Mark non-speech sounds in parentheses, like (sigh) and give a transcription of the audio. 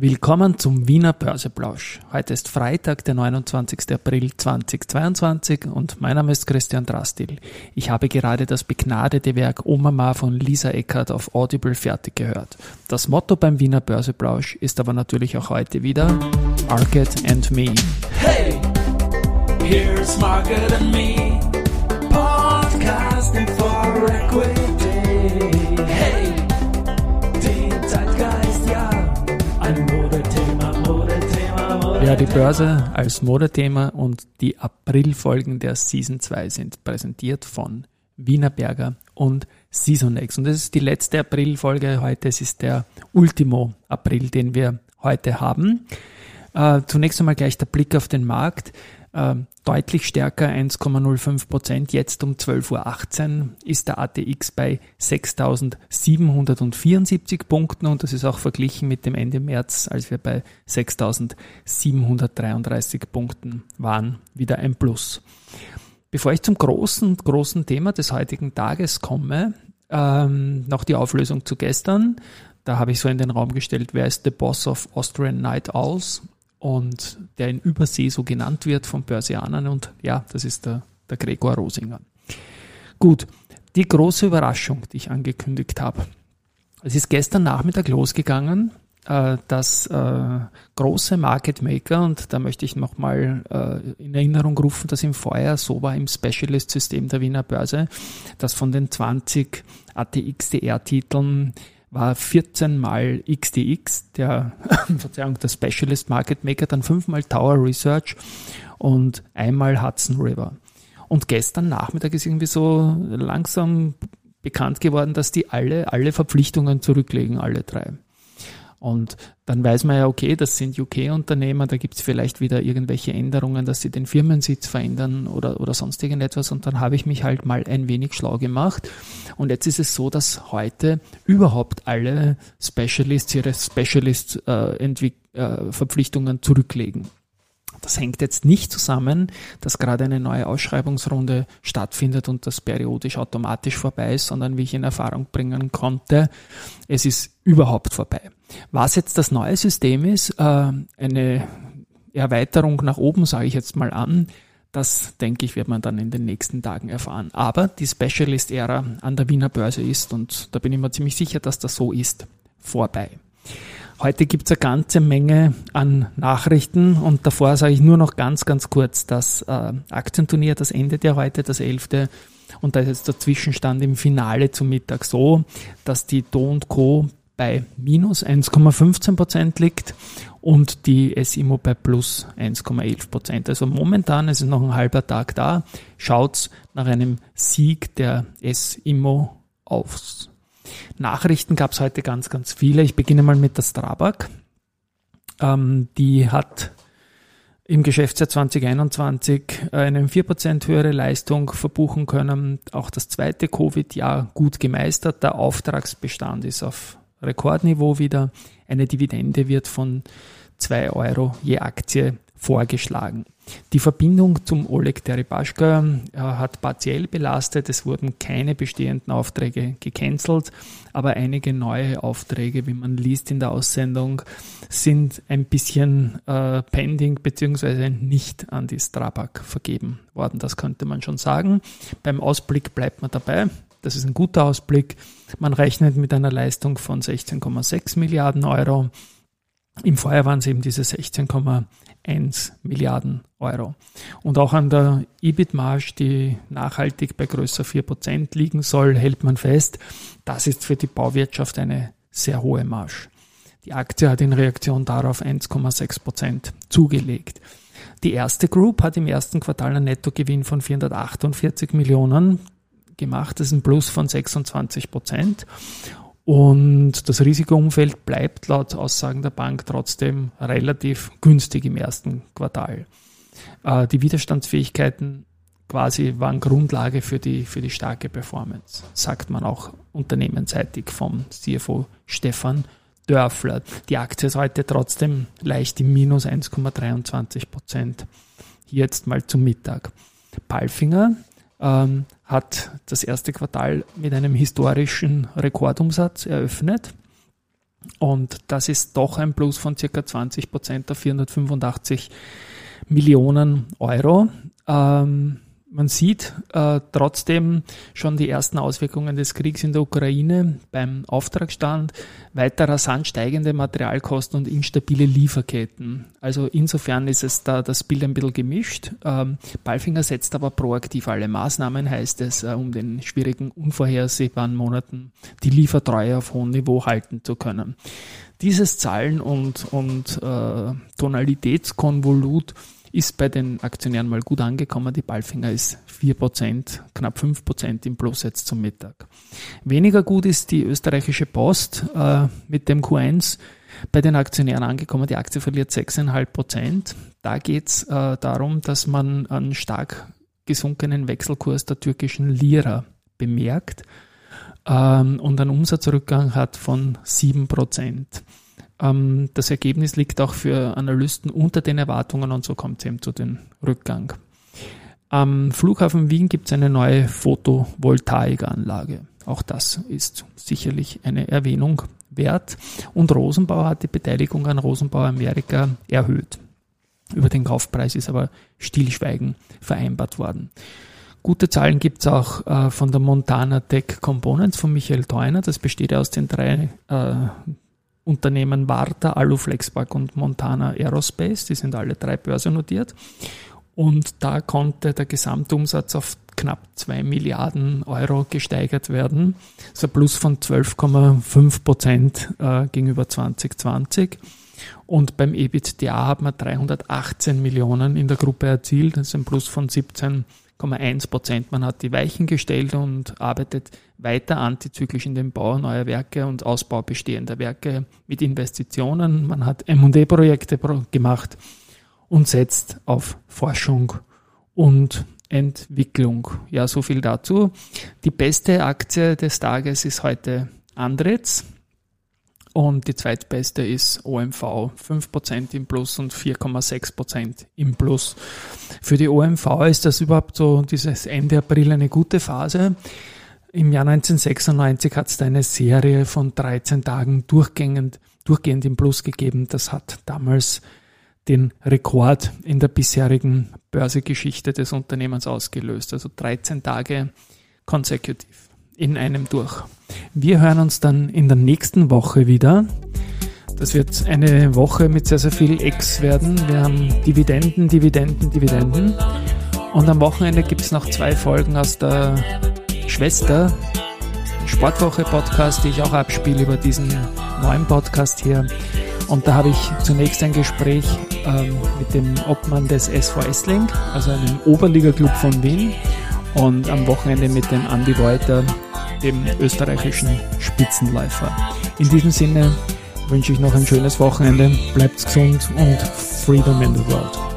Willkommen zum Wiener Börseplausch. Heute ist Freitag, der 29. April 2022 und mein Name ist Christian Drastil. Ich habe gerade das begnadete Werk Omama von Lisa Eckert auf Audible fertig gehört. Das Motto beim Wiener Börseplausch ist aber natürlich auch heute wieder Market and Me. Hey, here's Market and Me, podcasting for equity. Hey. Ja, die Börse als Modethema und die Aprilfolgen der Season 2 sind präsentiert von Wienerberger und Seasonex. Und das ist die letzte Aprilfolge heute. Es ist der Ultimo April, den wir heute haben. Äh, zunächst einmal gleich der Blick auf den Markt. Äh, deutlich stärker 1,05 Prozent. Jetzt um 12.18 Uhr ist der ATX bei 6.774 Punkten und das ist auch verglichen mit dem Ende März, als wir bei 6.733 Punkten waren, wieder ein Plus. Bevor ich zum großen, großen Thema des heutigen Tages komme, ähm, noch die Auflösung zu gestern. Da habe ich so in den Raum gestellt, wer ist the Boss of Austrian Night Owls? Und der in Übersee so genannt wird von Börsianern und ja, das ist der, der Gregor Rosinger. Gut, die große Überraschung, die ich angekündigt habe. Es ist gestern Nachmittag losgegangen, äh, dass äh, große Market Maker, und da möchte ich nochmal äh, in Erinnerung rufen, dass im Vorjahr so war im Specialist-System der Wiener Börse, dass von den 20 ATXDR-Titeln war 14 mal XDX, der, (laughs) Verzeihung, der Specialist Market Maker, dann fünfmal Tower Research und einmal Hudson River. Und gestern Nachmittag ist irgendwie so langsam bekannt geworden, dass die alle, alle Verpflichtungen zurücklegen, alle drei. Und dann weiß man ja, okay, das sind UK-Unternehmer, da gibt es vielleicht wieder irgendwelche Änderungen, dass sie den Firmensitz verändern oder, oder sonst irgendetwas. Und dann habe ich mich halt mal ein wenig schlau gemacht. Und jetzt ist es so, dass heute überhaupt alle Specialists ihre Specialist-Verpflichtungen äh, äh, zurücklegen. Das hängt jetzt nicht zusammen, dass gerade eine neue Ausschreibungsrunde stattfindet und das periodisch automatisch vorbei ist, sondern wie ich in Erfahrung bringen konnte, es ist überhaupt vorbei. Was jetzt das neue System ist, äh, eine Erweiterung nach oben, sage ich jetzt mal an, das denke ich, wird man dann in den nächsten Tagen erfahren. Aber die Specialist-Ära an der Wiener Börse ist, und da bin ich mir ziemlich sicher, dass das so ist, vorbei. Heute gibt es eine ganze Menge an Nachrichten und davor sage ich nur noch ganz, ganz kurz, das äh, Aktienturnier, das endet ja heute, das 11. Und da ist jetzt der Zwischenstand im Finale zum Mittag so, dass die Do Co. bei minus 1,15 Prozent liegt und die SIMO bei plus 1,11 Prozent. Also momentan ist es noch ein halber Tag da. Schaut's nach einem Sieg der SIMO aufs Nachrichten gab es heute ganz, ganz viele. Ich beginne mal mit der Strabag. Ähm, die hat im Geschäftsjahr 2021 eine 4% höhere Leistung verbuchen können. Auch das zweite Covid-Jahr gut gemeistert. Der Auftragsbestand ist auf Rekordniveau wieder. Eine Dividende wird von 2 Euro je Aktie vorgeschlagen. Die Verbindung zum Oleg Deripaschka äh, hat partiell belastet. Es wurden keine bestehenden Aufträge gecancelt, aber einige neue Aufträge, wie man liest in der Aussendung, sind ein bisschen äh, pending bzw. nicht an die Strabag vergeben worden. Das könnte man schon sagen. Beim Ausblick bleibt man dabei. Das ist ein guter Ausblick. Man rechnet mit einer Leistung von 16,6 Milliarden Euro. Im Vorjahr waren es eben diese 16,1 Milliarden Euro. Und auch an der EBIT-Marge, die nachhaltig bei größer 4% liegen soll, hält man fest, das ist für die Bauwirtschaft eine sehr hohe Marge. Die Aktie hat in Reaktion darauf 1,6% zugelegt. Die erste Group hat im ersten Quartal einen Nettogewinn von 448 Millionen gemacht. Das ist ein Plus von 26 Prozent. Und das Risikoumfeld bleibt laut Aussagen der Bank trotzdem relativ günstig im ersten Quartal. Äh, die Widerstandsfähigkeiten quasi waren Grundlage für die, für die starke Performance, sagt man auch unternehmensseitig vom CFO Stefan Dörfler. Die Aktie ist heute trotzdem leicht im Minus 1,23 Prozent. Jetzt mal zum Mittag. Palfinger ähm, hat das erste Quartal mit einem historischen Rekordumsatz eröffnet. Und das ist doch ein Plus von circa 20 Prozent auf 485 Millionen Euro. Ähm, man sieht äh, trotzdem schon die ersten Auswirkungen des Kriegs in der Ukraine beim Auftragsstand, weiter rasant steigende Materialkosten und instabile Lieferketten. Also insofern ist es da das Bild ein bisschen gemischt. Ähm, Balfinger setzt aber proaktiv alle Maßnahmen, heißt es, äh, um den schwierigen, unvorhersehbaren Monaten die Liefertreue auf hohem Niveau halten zu können. Dieses Zahlen- und, und äh, Tonalitätskonvolut ist bei den Aktionären mal gut angekommen. Die Balfinger ist 4%, knapp 5% im Plus jetzt zum Mittag. Weniger gut ist die österreichische Post äh, mit dem Q1 bei den Aktionären angekommen. Die Aktie verliert 6,5%. Da geht es äh, darum, dass man einen stark gesunkenen Wechselkurs der türkischen Lira bemerkt ähm, und einen Umsatzrückgang hat von 7%. Ähm, das Ergebnis liegt auch für Analysten unter den Erwartungen und so kommt es eben zu dem Rückgang. Am Flughafen Wien gibt es eine neue Photovoltaikanlage. Auch das ist sicherlich eine Erwähnung wert. Und Rosenbauer hat die Beteiligung an Rosenbauer Amerika erhöht. Über den Kaufpreis ist aber Stillschweigen vereinbart worden. Gute Zahlen gibt es auch äh, von der Montana Tech Components von Michael Theuner. Das besteht aus den drei äh, Unternehmen Warta, Aluflexpark und Montana Aerospace. Die sind alle drei börsennotiert. Und da konnte der Gesamtumsatz auf knapp 2 Milliarden Euro gesteigert werden. Das ist ein Plus von 12,5 Prozent äh, gegenüber 2020. Und beim EBITDA hat man 318 Millionen in der Gruppe erzielt. Das ist ein Plus von 17 1,1 Prozent. Man hat die Weichen gestellt und arbeitet weiter antizyklisch in den Bau neuer Werke und Ausbau bestehender Werke mit Investitionen. Man hat M&E-Projekte gemacht und setzt auf Forschung und Entwicklung. Ja, so viel dazu. Die beste Aktie des Tages ist heute Andretz und die zweitbeste ist OMV, 5% im Plus und 4,6% im Plus. Für die OMV ist das überhaupt so dieses Ende April eine gute Phase. Im Jahr 1996 hat es da eine Serie von 13 Tagen durchgehend, durchgehend im Plus gegeben. Das hat damals den Rekord in der bisherigen Börsegeschichte des Unternehmens ausgelöst. Also 13 Tage consecutive in einem durch. Wir hören uns dann in der nächsten Woche wieder. Das wird eine Woche mit sehr, sehr viel X werden. Wir haben Dividenden, Dividenden, Dividenden. Und am Wochenende gibt es noch zwei Folgen aus der Schwester Sportwoche Podcast, die ich auch abspiele über diesen neuen Podcast hier. Und da habe ich zunächst ein Gespräch ähm, mit dem Obmann des SV Essling, also einem Oberliga-Club von Wien. Und am Wochenende mit dem Andy Reuter, dem österreichischen Spitzenläufer. In diesem Sinne wünsche ich noch ein schönes Wochenende, bleibt gesund und Freedom in the World.